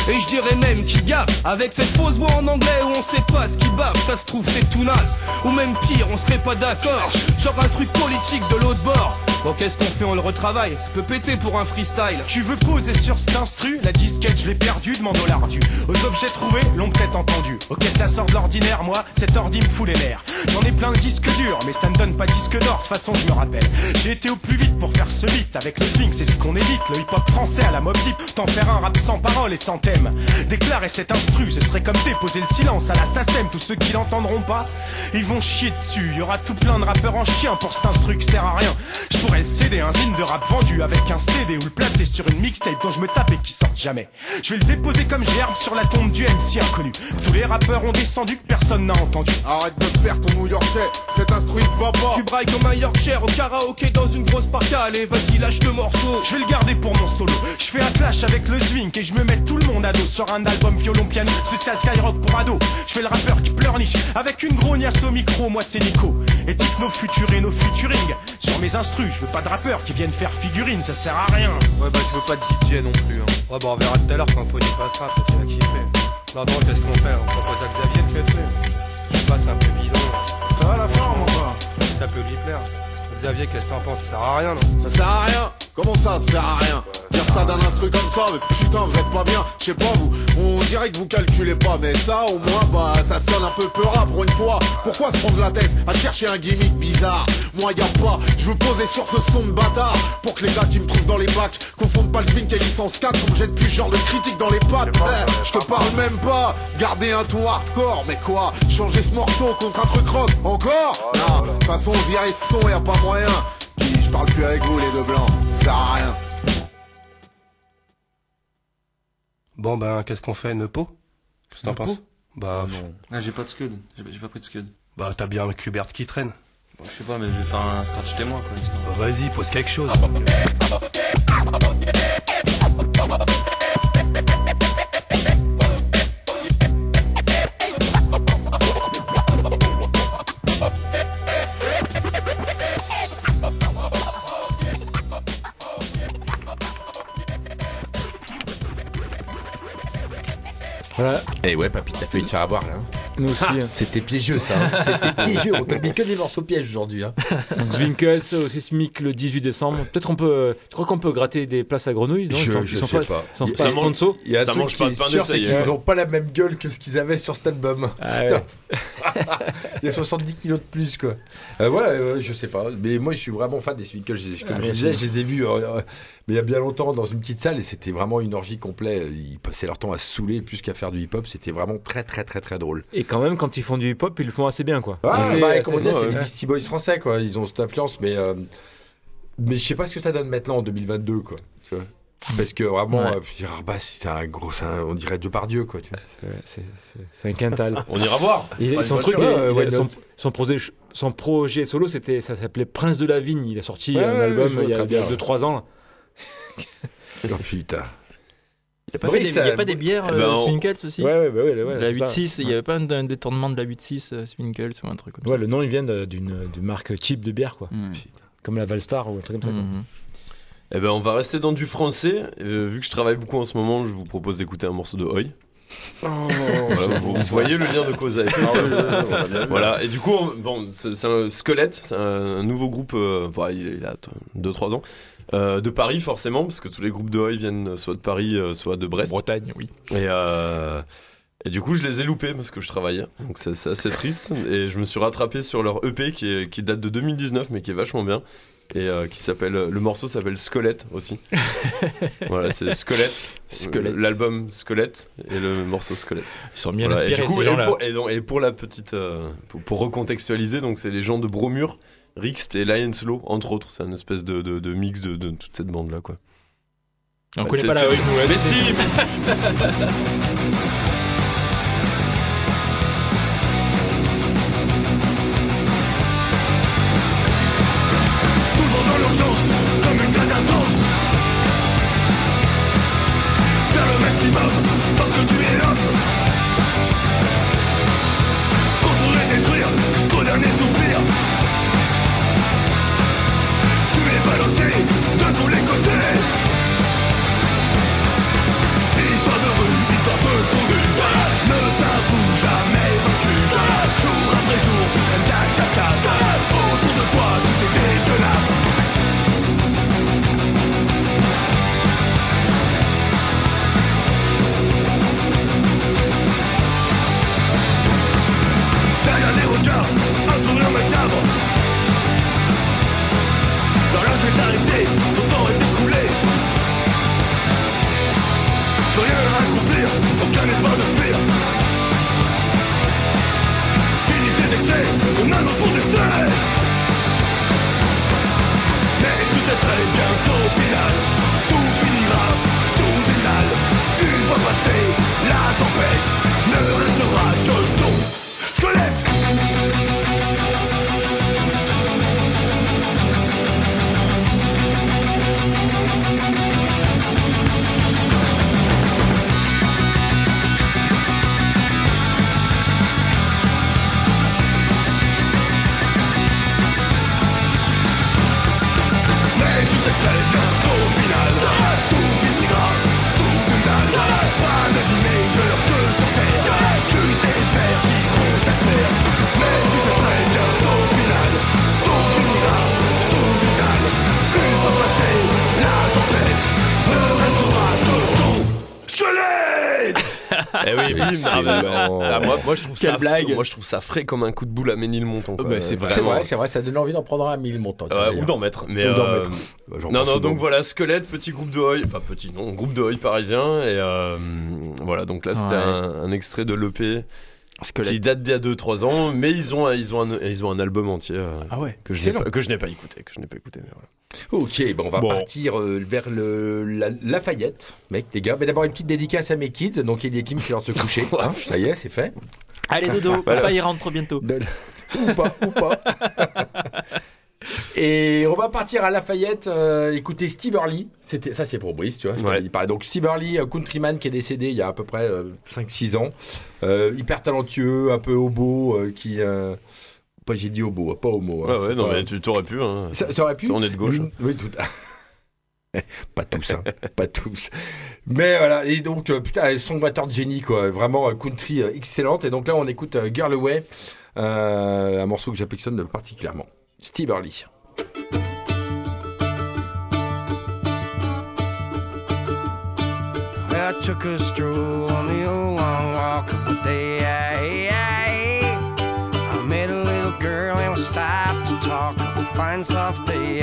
Speaker 10: Et je dirais même qu'il gaffe Avec cette fausse voix en anglais où on sait pas ce qui bave Ça se trouve c'est tout naze. Ou même pire on serait pas d'accord. Genre un truc politique de l'autre bord Bon qu'est-ce qu'on fait on le retravaille Ça peut péter pour un freestyle
Speaker 11: Tu veux poser sur cet instru La disquette, je l'ai perdue, demande au lardu. Aux objets trouvés, l'ont peut-être entendu. Ok, ça sort de l'ordinaire, moi, cet ordi me fout les nerfs. J'en ai plein le disque dur, mais ça me donne pas disque d'or, de toute façon, je me rappelle. J'ai été au plus vite pour faire ce beat avec le swing, c'est ce qu'on évite. Le hip-hop français à la mob deep, t'en faire un rap sans parole et sans thème. Déclarer cet instru, ce serait comme déposer le silence à la. Tous ceux qui l'entendront pas, ils vont chier dessus. Y aura tout plein de rappeurs en chien pour cet instru qui sert à rien. Le céder un zine de rap vendu avec un CD ou le placer sur une mixtape dont je me tape et qui sort jamais. Je vais le déposer comme gerbe sur la tombe du MC inconnu. Tous les rappeurs ont descendu, personne n'a entendu.
Speaker 12: Arrête de faire ton New Yorkais, cet instruit va pas.
Speaker 10: Tu brailles comme un Yorkshire au karaoké dans une grosse parka. Allez, vas-y, lâche le morceau.
Speaker 11: Je vais le garder pour mon solo. Je fais un clash avec le swing et je me mets tout le monde à dos sur un album violon piano spécial Skyrock pour ado. Je fais le rappeur qui pleurniche avec une grognasse au micro. Moi c'est Nico et techno futur et nos futuring. Sur mes instrus, je veux pas de rappeurs qui viennent faire figurine, ça sert à rien.
Speaker 13: Ouais, bah, je veux pas de DJ non plus. Hein. Ouais, bah, on verra tout à l'heure quand Pony passera, peut-être tu vas kiffer. Non, non, qu'est-ce qu'on fait? On propose à Xavier de le fait. Je sais pas, c'est un peu bidon.
Speaker 12: Ça va la forme encore
Speaker 13: Ça peut lui plaire. Xavier, qu'est-ce que t'en penses? Ça sert à rien, non?
Speaker 12: Ça sert à rien Comment ça, ça sert à rien Dire ça d'un instru comme ça, mais putain, vous êtes pas bien. Je sais pas, vous, on dirait que vous calculez pas, mais ça, au moins, bah, ça sonne un peu peura pour une fois. Pourquoi se prendre la tête à chercher un gimmick bizarre Moi, y a pas, je veux poser sur ce son de bâtard pour que les gars qui me trouvent dans les bacs confondent pas le swing et licence 4 comme jette plus ce genre de critique dans les pattes. Eh, je te parle même pas, garder un ton hardcore, mais quoi Changer ce morceau contre un truc rock Encore Non, de toute façon, virer ce son, y a pas moyen. Je parle plus avec vous, les deux blancs, ça sert à rien.
Speaker 13: Bon, ben, qu'est-ce qu'on fait Nepo Qu'est-ce que t'en penses? Bah, pff,
Speaker 14: Ah, j'ai pas de scud. J'ai j'ai pas pris de scud.
Speaker 13: bah, t'as bien un Kubert qui traîne.
Speaker 14: Bon, je sais pas, mais je vais faire un scratch témoin, quoi, histoire.
Speaker 13: Bah, vas-y, pose quelque chose.
Speaker 3: Et ouais, papy, t'as failli te faire avoir là.
Speaker 5: Nous aussi. hein.
Speaker 3: C'était piégeux ça. hein. C'était piégeux. On t'a mis que des morceaux pièges aujourd'hui. Hein.
Speaker 5: Zwinkels au Sismic le 18 décembre. Peut-être on peut. Tu crois qu'on peut gratter des places à Grenouille non?
Speaker 3: Je-
Speaker 5: Ils sont,
Speaker 3: je
Speaker 5: ils sont
Speaker 3: sais
Speaker 5: pas,
Speaker 3: pas.
Speaker 5: ils sont pas.
Speaker 3: Il y a
Speaker 6: Ça mange de pain
Speaker 3: c'est
Speaker 6: hein.
Speaker 3: qu'ils pas la même gueule que ce qu'ils avaient sur cet album.
Speaker 5: Ah ouais.
Speaker 3: Il y a 70 kilos de plus quoi. Euh, ouais, euh, je sais pas. Mais moi je suis vraiment fan des Comme
Speaker 5: Ah,
Speaker 3: je disais, les ai vus euh, euh, mais il y a bien longtemps dans une petite salle et c'était vraiment une orgie complète. Ils passaient leur temps à se saouler plus qu'à faire du hip-hop. C'était vraiment très très très très drôle.
Speaker 5: Et quand même, quand ils font du hip-hop, ils le font assez bien, quoi.
Speaker 3: Ah,
Speaker 5: C'est-
Speaker 3: bah, comment dire, c'est
Speaker 5: ouais.
Speaker 3: Beastie Boys français quoi. Ils ont cette influence, mais euh, mais je sais pas ce que ça donne maintenant en 2022 quoi. Tu vois Parce que vraiment,
Speaker 5: Ouais.
Speaker 3: euh, ah, bah, c'est un gros, c'est un- on dirait de par Dieu quoi. Tu vois.
Speaker 5: C'est- c'est- c'est- C'est un quintal.
Speaker 6: On ira voir.
Speaker 5: Il- son truc, il-
Speaker 3: ouais, why
Speaker 5: son, projet, son projet solo, c'était, ça s'appelait Prince de la Vigne. Il a sorti
Speaker 3: Ouais,
Speaker 5: un album il y a
Speaker 3: très bien.
Speaker 5: 2-3 ans.
Speaker 3: Oh, putain.
Speaker 4: Il n'y a, pas
Speaker 3: Oui,
Speaker 4: fait des-
Speaker 3: ça-
Speaker 4: y a pas des bières
Speaker 6: Eh ben,
Speaker 4: euh,
Speaker 6: on-
Speaker 4: Swinkels aussi
Speaker 5: Ouais, ouais, bah ouais, ouais,
Speaker 4: La
Speaker 5: c'est ça.
Speaker 4: 8-6, il n'y avait pas un, un détournement de la 8-6 euh, Swinkels ou un truc comme
Speaker 5: Ouais,
Speaker 4: ça
Speaker 5: le nom, il vient d'une marque cheap de bière, quoi.
Speaker 4: Mhm.
Speaker 5: Comme la Valstar ou un truc comme ça. quoi.
Speaker 4: Mhm.
Speaker 6: Eh ben, on va rester dans du français. Euh, vu que je travaille beaucoup en ce moment, je vous propose d'écouter un morceau de Oi. Voilà, vous, vous voyez le lien de cause à effet. voilà, et du coup, on- bon, c'est un squelette, c'est un, un nouveau groupe, euh, voilà, il, il a 2-3 ans, euh, de Paris forcément, parce que tous les groupes de Oi viennent soit de Paris, euh, soit de Brest.
Speaker 4: Bretagne, oui.
Speaker 6: Et, euh, et du coup, je les ai loupés parce que je travaillais, donc c'est assez triste. Et je me suis rattrapé sur leur EP qui, est- qui date de 2019, mais qui est vachement bien. Et euh, qui s'appelle. Le morceau s'appelle Squelette aussi. voilà, c'est Squelette.
Speaker 4: Squelette.
Speaker 6: Euh, L'album Squelette et le morceau Squelette.
Speaker 4: Ils sont bien
Speaker 6: Voilà, et,
Speaker 4: inspirés,
Speaker 6: du coup,
Speaker 4: ces
Speaker 6: et, pour, et, donc- et pour la petite. euh, pour, pour recontextualiser, donc c'est les gens de Bromure, Rixt et Lions Law, entre autres. C'est un espèce de, de, de mix de, de toute cette bande-là, quoi.
Speaker 4: On
Speaker 6: Bah,
Speaker 4: connaît pas la.
Speaker 6: Mais si, mais si oui, bim, ah, bah, ah, moi, moi, je trouve
Speaker 4: Quelle
Speaker 6: ça
Speaker 4: blague.
Speaker 6: Moi, je trouve ça frais comme un coup de boule à Ménilmontant. quoi.
Speaker 4: bah, c'est
Speaker 3: vrai, c'est vrai, ça donne envie d'en prendre un à 1000 montants. tiens,
Speaker 6: Ouais,
Speaker 3: d'ailleurs.
Speaker 6: ou d'en mettre. Mais
Speaker 3: Ou d'en
Speaker 6: euh,
Speaker 3: mettre. Bah, j'en
Speaker 6: Non, non, donc voilà, Squelette, petit groupe de Hoy, enfin petit, non, groupe de Hoy parisien, et euh, voilà, donc là c'était
Speaker 4: Ouais.
Speaker 6: un, un extrait de l'EP qui
Speaker 4: Squelette.
Speaker 6: date d'il y a 2-3 ans, mais ils ont, ils ont, un, ils ont un album entier euh,
Speaker 4: Ah ouais.
Speaker 6: que je n'ai pas, que je n'ai pas écouté, que je n'ai pas écouté. mais voilà.
Speaker 3: Ok, bon, on va
Speaker 6: Bon.
Speaker 3: partir euh, vers le, la, Lafayette, mec, les gars. Mais d'abord, une petite dédicace à mes kids. Donc, il y a Kim, c'est l'heure de se coucher. hein. ça y est, c'est fait.
Speaker 4: Allez, dodo, papa, il rentre bientôt.
Speaker 3: ou pas, ou pas. Et on va partir à Lafayette euh, écouter Steve Early. C'était, ça, c'est pour Brice, tu vois.
Speaker 6: Ouais.
Speaker 3: dit pareil. Donc, Steve Early, euh, countryman qui est décédé il y a à peu près 5-6 ans. Euh, hyper talentueux, un peu hobo, euh, qui. euh, pas j'ai dit hobo, pas homo. hein,
Speaker 6: Ouais, non,
Speaker 3: pas-
Speaker 6: mais tu t'aurais pu. Hein.
Speaker 3: ça, ça aurait pu.
Speaker 6: On est de gauche. hein.
Speaker 3: Oui, tout. pas tous, hein. pas tous. Mais voilà, et donc, euh, putain, son batteur de génie, quoi. Vraiment, euh, country euh, excellente. Et donc là, on écoute euh, Girl Away, euh, un morceau que j'affectionne particulièrement. Steve Early.
Speaker 9: I took a stroll on the old long walk of the day. I met a little girl and we stopped to talk fine soft day.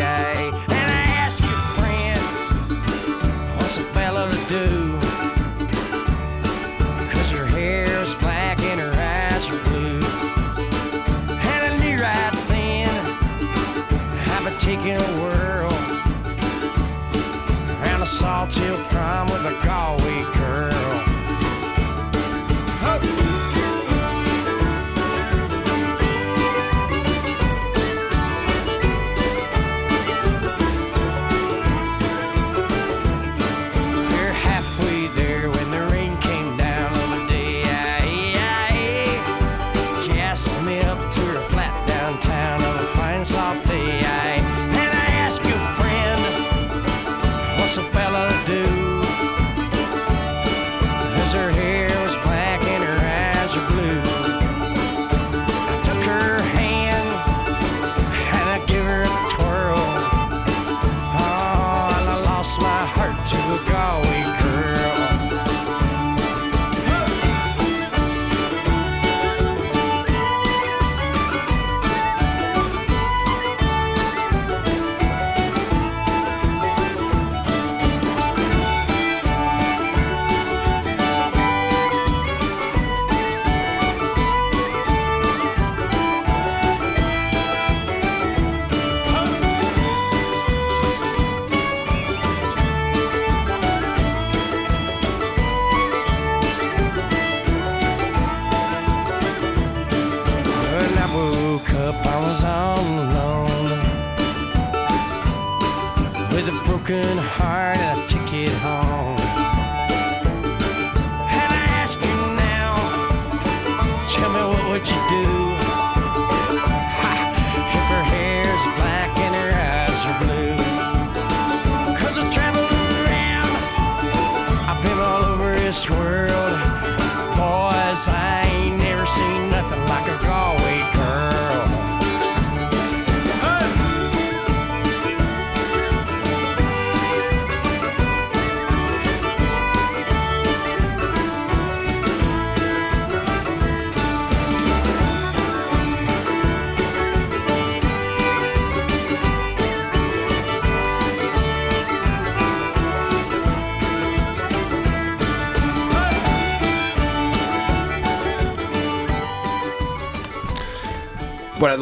Speaker 9: all till
Speaker 3: prime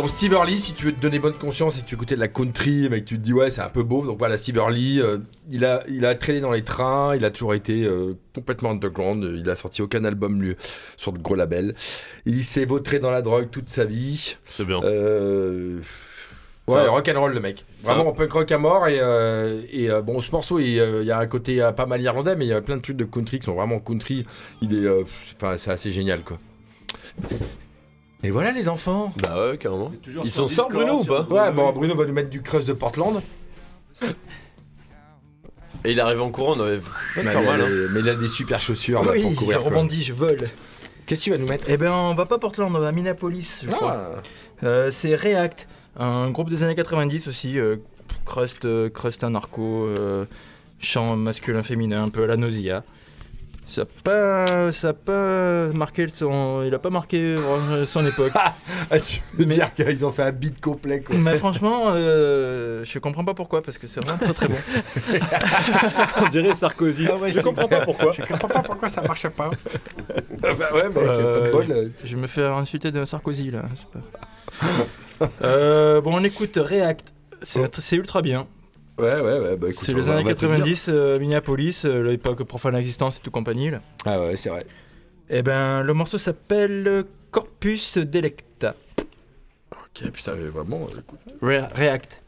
Speaker 3: donc Steve Early, si tu veux te donner bonne conscience et tu écoutais de la country, mais que tu te dis ouais, c'est un peu beau, donc voilà, Steve Early, euh, il, a, il a traîné dans les trains, il a toujours été euh, complètement underground, il a sorti aucun album lui, sur de gros labels. Il s'est vautré dans la drogue toute sa vie.
Speaker 6: C'est bien.
Speaker 3: Euh, Ouais, rock'n'roll le mec. Vraiment punk rock à mort. Et, euh, et euh, bon, ce morceau, il, euh, il y a un côté pas mal irlandais, mais il y a plein de trucs de country qui sont vraiment country. Il est, enfin, c'est assez génial quoi. Et voilà les enfants.
Speaker 6: Bah ouais, carrément. Ils sortent,
Speaker 5: Discord,
Speaker 6: Bruno, ou pas
Speaker 3: Ouais, bon, Bruno va nous mettre du crust de Portland.
Speaker 6: Et il arrive en courant, on avait
Speaker 3: Mais,
Speaker 6: faire
Speaker 3: il a
Speaker 6: mal. hein.
Speaker 3: des- mais il a des super chaussures là,
Speaker 4: Oui,
Speaker 3: pour
Speaker 4: je
Speaker 3: courir. quoi.
Speaker 4: rebondis, je vole.
Speaker 3: Qu'est-ce que tu vas nous mettre?
Speaker 4: Eh ben, on va pas à Portland, on va à Minneapolis, je crois.
Speaker 3: Ah.
Speaker 4: Euh, c'est React, un groupe des années 90 aussi, euh, crust, euh, crust anarcho, euh, chant masculin féminin, un peu à la nausea. Ça a pas, ça a pas marqué son, il a pas marqué euh, son époque.
Speaker 3: Ah, tu veux dire qu'ils ont fait un beat complet quoi.
Speaker 4: Mais franchement, euh, je comprends pas pourquoi, parce que c'est vraiment très très bon.
Speaker 5: On dirait Sarkozy. je comprends pas pourquoi.
Speaker 3: Je comprends pas pourquoi ça marche pas. bah ouais, mec,
Speaker 4: Euh,
Speaker 3: pas de bol.
Speaker 4: Je me fais insulter de Sarkozy là. pas- Euh, bon, on écoute React. C'est c'est ultra bien.
Speaker 3: Ouais, ouais, ouais. Bah,
Speaker 4: C'est les années
Speaker 3: on va te le dire.
Speaker 4: 90, euh, Minneapolis, euh, l'époque Profane Existence et tout compagnie. Là.
Speaker 3: Ah ouais, c'est vrai.
Speaker 4: Et ben, le morceau s'appelle Corpus Delecta.
Speaker 3: Ok, putain, mais vraiment, euh, écoute.
Speaker 4: Re- React.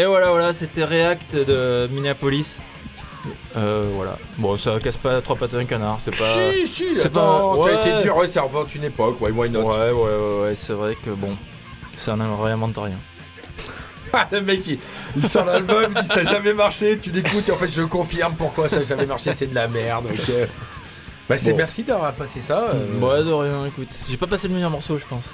Speaker 4: Et voilà, voilà, c'était React de Minneapolis. Euh, voilà. Bon, ça casse pas trois pattes à un canard, c'est pas.
Speaker 3: Si, si,
Speaker 4: c'est pas-
Speaker 3: t'as été
Speaker 4: ouais.
Speaker 3: dur, ouais, ça représente une époque, ouais, why not?
Speaker 4: Ouais, ouais, ouais, ouais, c'est vrai que bon, ça n'en réinvente rien.
Speaker 3: Ah, le mec, il, il sort l'album, il dit ça n'a jamais marché, tu l'écoutes et en fait je confirme pourquoi ça n'a jamais marché, c'est de la merde. ok. Bah c'est
Speaker 4: Bon.
Speaker 3: merci d'avoir passé ça. euh,
Speaker 4: Ouais, de rien, écoute. J'ai pas passé le meilleur morceau, je pense.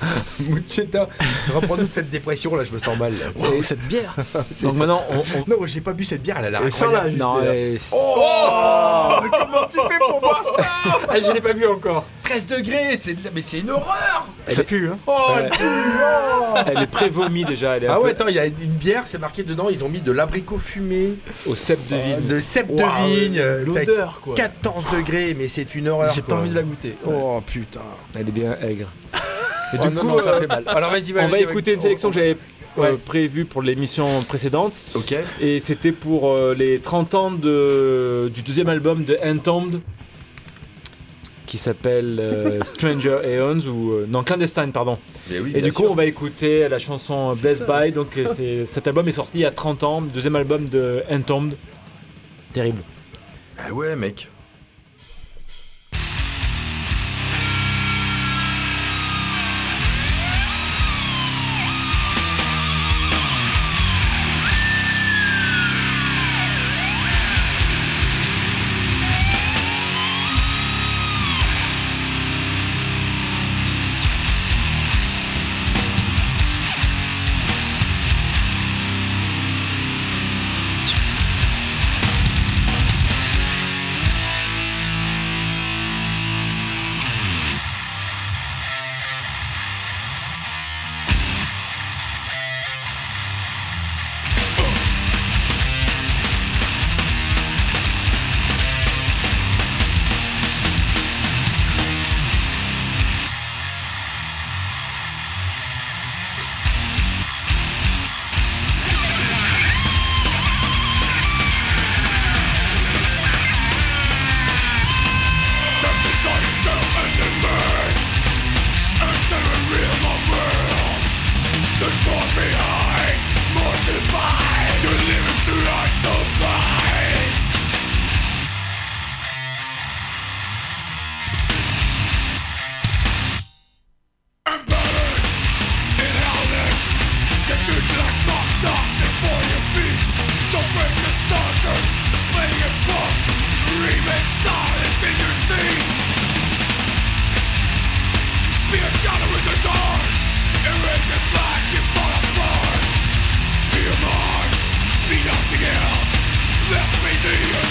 Speaker 3: Muchetta, reprends-nous de cette dépression là, je me sens mal. là.
Speaker 4: Waouh, cette bière
Speaker 5: Donc
Speaker 3: ça.
Speaker 5: maintenant, on. on-
Speaker 3: Non, j'ai pas bu cette bière, elle a l'air incroyable. juste
Speaker 5: non,
Speaker 3: déjà.
Speaker 5: et-
Speaker 3: Oh, mais Comment tu fais pour boire ça
Speaker 5: Ah, je l'ai pas vu encore.
Speaker 3: 13 degrés, c'est de mais c'est une horreur
Speaker 4: Ça pue, hein
Speaker 3: Oh, elle pue, oh.
Speaker 5: Elle est pré-vomi déjà. Elle est
Speaker 3: Ah
Speaker 5: peu
Speaker 3: ouais, attends, il y a une bière, c'est marqué dedans, ils ont mis de l'abricot fumé,
Speaker 5: au cep de vigne.
Speaker 3: de cèpe de vigne, euh,
Speaker 4: L'odeur, quoi.
Speaker 3: 14 degrés, mais c'est une horreur.
Speaker 4: J'ai pas envie de la goûter.
Speaker 3: Oh putain.
Speaker 5: Elle est bien aigre. Et
Speaker 3: Oh,
Speaker 5: du coup,
Speaker 3: ça
Speaker 5: euh,
Speaker 3: fait mal. Alors vas-y, vas-y.
Speaker 5: on va écouter une sélection que j'avais euh,
Speaker 3: Ouais.
Speaker 5: prévue pour l'émission précédente.
Speaker 3: Ok.
Speaker 5: Et c'était pour euh, les 30 ans de, du deuxième album de Entombed qui s'appelle euh, Stranger Aeons ou euh, non Clandestine pardon.
Speaker 3: Mais oui,
Speaker 5: Et du coup on va écouter la chanson Blessed By donc euh, cet album est sorti il y a 30 ans, deuxième album de Entombed. Terrible.
Speaker 3: Ah ouais, mec.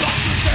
Speaker 6: Bah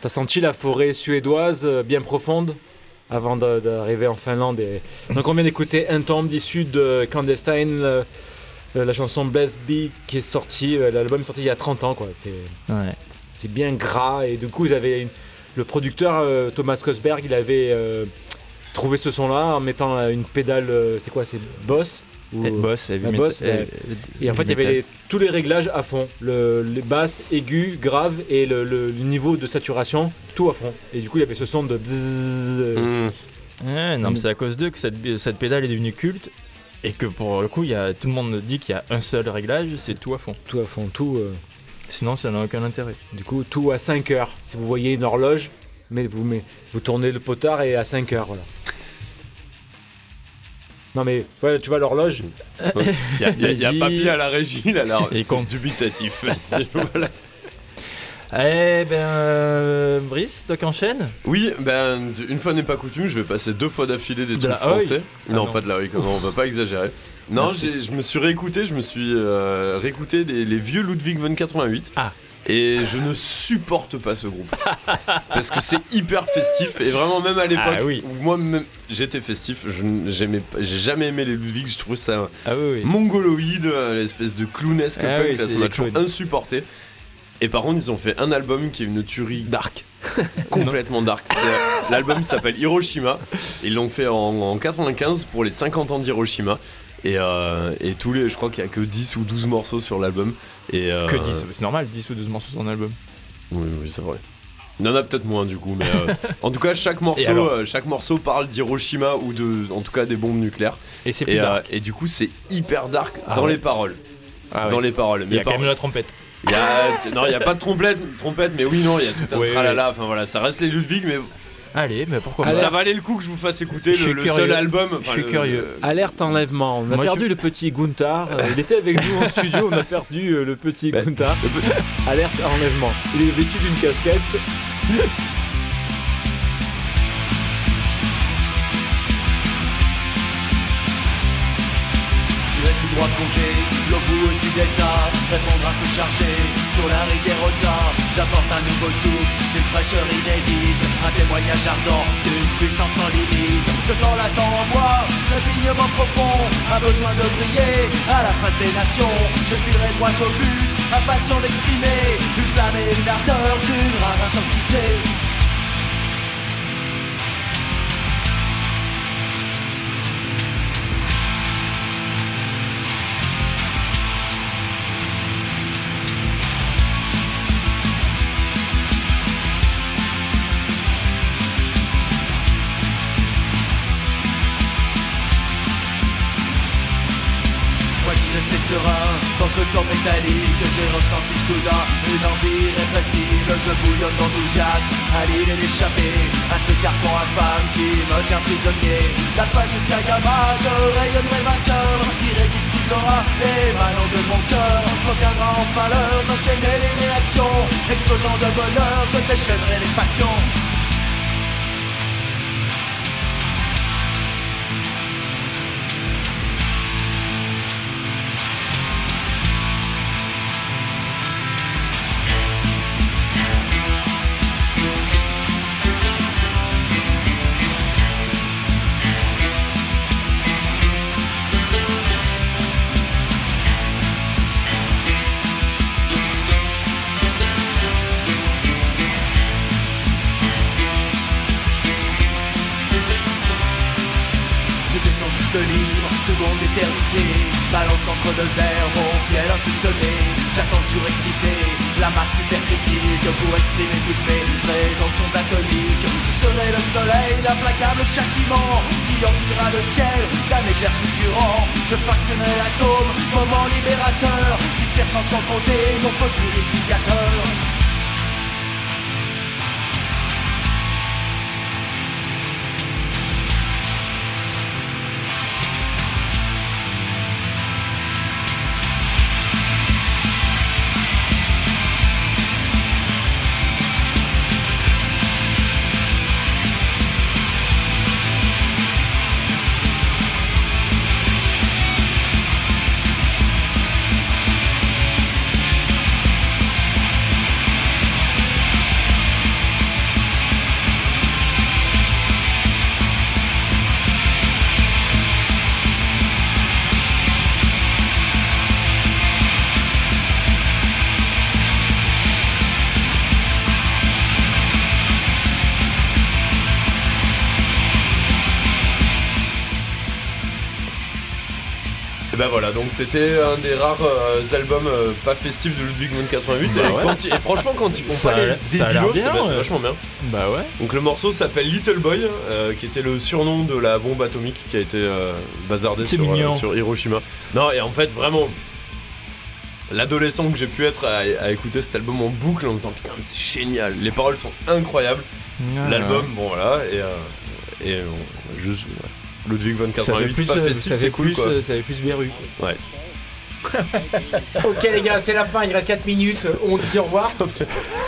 Speaker 5: t'as senti la forêt suédoise euh, bien profonde avant d'arriver en Finlande. Et... Donc on vient d'écouter un tombe issu de Clandestine, euh, la chanson Blessed Be qui est sortie, euh, l'album est sorti il y a 30 ans quoi. C'est
Speaker 4: Ouais.
Speaker 5: bien gras et du coup j'avais une- le producteur euh, Thomas Kosberg il avait trouvé ce son là en mettant une pédale, c'est quoi, c'est Boss ou...
Speaker 4: Et Boss, heavy
Speaker 5: ouais. Et en fait, il y avait les- tous les réglages à fond. Le, les basses, aigus, graves et le, le- le niveau de saturation, tout à fond. Et du coup, il y avait ce son de bzzz.
Speaker 6: Mmh.
Speaker 4: Ouais, non, mais c'est à cause d'eux que cette, cette pédale est devenue culte. Et que pour le coup, il y a, tout le monde dit qu'il y a un seul réglage, c'est tout à fond.
Speaker 5: Tout à fond, tout. euh,
Speaker 4: Sinon, ça n'a aucun intérêt.
Speaker 5: du coup, tout à 5 heures. Si vous voyez une horloge, mais vous, mais, vous tournez le potard et à 5 heures, voilà. Non mais voilà, tu vois l'horloge,
Speaker 6: Il y a, papy à la régie, il a l'air
Speaker 4: Et compte.
Speaker 6: dubitatif.
Speaker 4: Eh ben, euh, Brice, toi qui enchaînes?
Speaker 6: Oui, ben, une fois n'est pas coutume, je vais passer deux fois d'affilée des
Speaker 4: De
Speaker 6: trucs français.
Speaker 4: Ah
Speaker 6: non,
Speaker 4: non.
Speaker 6: pas de la comment, on va pas exagérer. Non, je me suis réécouté, je me suis euh, réécouté les, les vieux Ludwig von 88.
Speaker 4: Ah.
Speaker 6: Et je ne supporte pas ce groupe. Parce que c'est hyper festif. Et vraiment, même à l'époque
Speaker 4: Ah oui.
Speaker 6: où moi même j'étais festif, je j'ai jamais aimé les Ludwig. Je trouvais ça
Speaker 4: Ah oui, oui.
Speaker 6: mongoloïde, euh, l'espèce de clownesque
Speaker 4: Ah
Speaker 6: punk, là, ça m'a toujours insupporté. Et par contre, ils ont fait un album qui est une tuerie
Speaker 4: Dark.
Speaker 6: complètement dark. Euh, L'album s'appelle Hiroshima. Ils l'ont fait en, en 95 pour les 50 ans d'Hiroshima. Et, euh, et tous les, je crois qu'il y a que 10 ou 12 morceaux sur l'album. Et, euh,
Speaker 4: Que 10, c'est normal, 10 ou 12 morceaux sur un album.
Speaker 6: Oui, oui, c'est vrai. Il y en a peut-être moins du coup, mais euh, en tout cas chaque morceau, euh, chaque morceau parle d'Hiroshima ou de, en tout cas des bombes nucléaires.
Speaker 4: Et c'est plus
Speaker 6: Et,
Speaker 4: dark.
Speaker 6: et du coup c'est hyper dark
Speaker 4: Ah
Speaker 6: dans
Speaker 4: ouais.
Speaker 6: les paroles.
Speaker 4: Ah
Speaker 6: dans
Speaker 4: ouais.
Speaker 6: les paroles.
Speaker 4: Il y a
Speaker 6: Mais
Speaker 4: quand même la trompette.
Speaker 6: il y a- non, il y a pas de trompette, trompette, mais oui non, il y a tout un tralala. Enfin voilà, ça reste les Ludwig, mais
Speaker 4: Allez, mais pourquoi pas
Speaker 6: ça valait le coup que je vous fasse écouter le, seul album.
Speaker 4: Je suis
Speaker 6: le-
Speaker 4: curieux.
Speaker 5: Alerte enlèvement. On a
Speaker 4: Moi,
Speaker 5: perdu
Speaker 4: je-
Speaker 5: le petit Gunther. Euh, Il était avec nous en studio. On a perdu euh, le petit
Speaker 6: Bah,
Speaker 5: Gunther. Alerte enlèvement. Il est vêtu d'une casquette.
Speaker 15: Droit plongé, l'obus du delta Répondre à feu chargé. Sur la rivière Ota J'apporte un nouveau souffle, une fraîcheur inédite Un témoignage ardent d'une puissance sans limite. Je sens la temps en moi, trépignement profond Un besoin de briller à la face des nations. Je filerai droit au but, impatient d'exprimer Une flamme et une ardeur d'une rare intensité J'ai ressenti soudain une envie répressible Je bouillonne d'enthousiasme à l'idée d'échapper À ce carcan infâme qui me tient prisonnier. D'alpha jusqu'à gamma je rayonnerai vainqueur Irrésistible aura émanant de mon cœur. Reviendra enfin l'heure d'enchaîner les réactions. Explosant de bonheur je déchaînerai les passions soleil, l'implacable châtiment Qui emplira le ciel d'un éclair fulgurant. Je fractionnerai l'atome, moment libérateur Dispersant sans compter mon feu purificateur
Speaker 6: donc c'était un des rares euh, albums euh, pas festifs de Ludwig von 88.
Speaker 4: Bah
Speaker 6: et,
Speaker 4: ouais.
Speaker 6: quand ils- et franchement, quand ils font
Speaker 4: Ça
Speaker 6: pas
Speaker 4: a
Speaker 6: les
Speaker 4: ça
Speaker 6: débilos, c'est bah, vachement bien.
Speaker 4: Bah ouais.
Speaker 6: Donc le morceau s'appelle Little Boy, euh, qui était le surnom de la bombe atomique qui a été bazardée sur, Hiroshima. Non, et en fait, vraiment, l'adolescent que j'ai pu être à, à écouter cet album en boucle en me disant putain, c'est génial, les paroles sont incroyables.
Speaker 4: Ah.
Speaker 6: L'album, bon voilà, et, et juste ouais. Ludwig von
Speaker 4: Ça fait
Speaker 6: 88,
Speaker 4: plus,
Speaker 6: pas
Speaker 4: euh,
Speaker 6: festif, c'est cool quoi.
Speaker 4: euh, ça fait plus Beru.
Speaker 6: Ouais.
Speaker 3: Ok les gars, c'est la fin, il reste 4 minutes, on dit au revoir.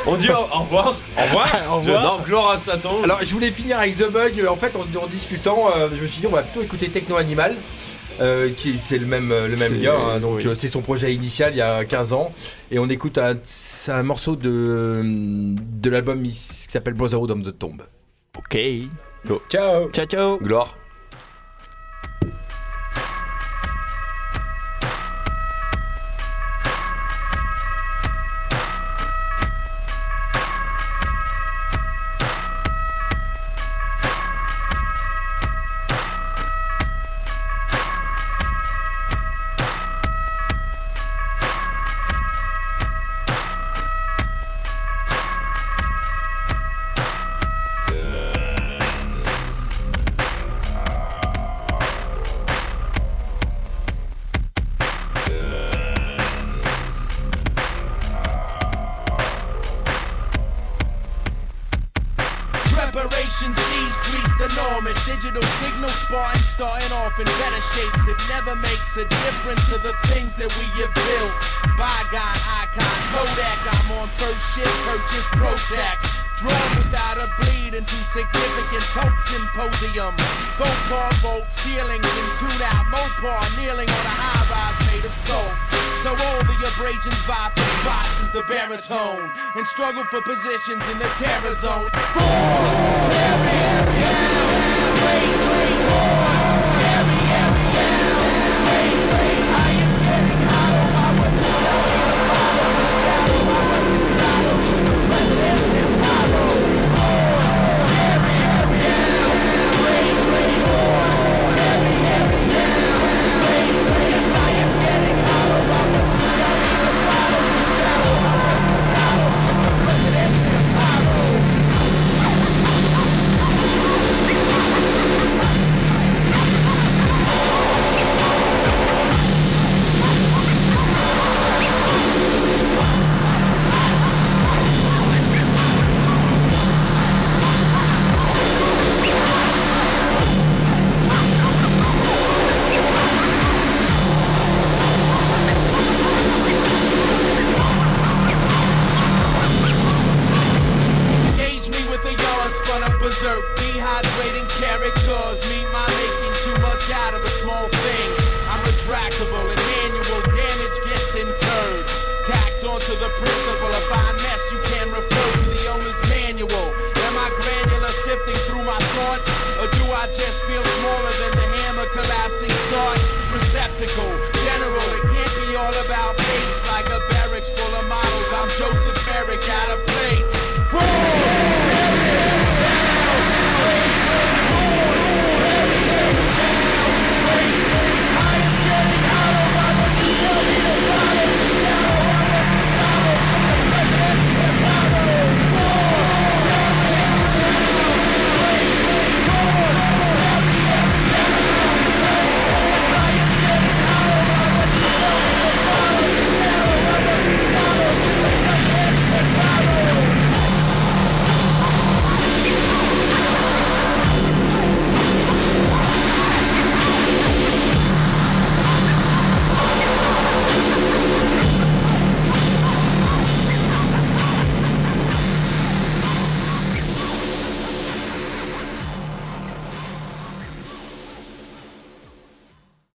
Speaker 6: On dit au, au revoir.
Speaker 3: Au revoir. Au revoir.
Speaker 6: Non, gloire à Satan.
Speaker 3: Alors je voulais finir avec The Bug, en fait en, en discutant, euh, je me suis dit on va plutôt écouter Techno Animal. euh, qui c'est le même le même
Speaker 4: C'est-
Speaker 3: gars hein, donc
Speaker 4: oui.
Speaker 3: euh, c'est son projet initial il y a 15 ans et on écoute un, c'est un morceau de de l'album qui s'appelle Brotherhood of the Tomb.
Speaker 4: Ok.
Speaker 3: Ciao.
Speaker 4: Ciao ciao.
Speaker 6: Gloire.
Speaker 16: questions in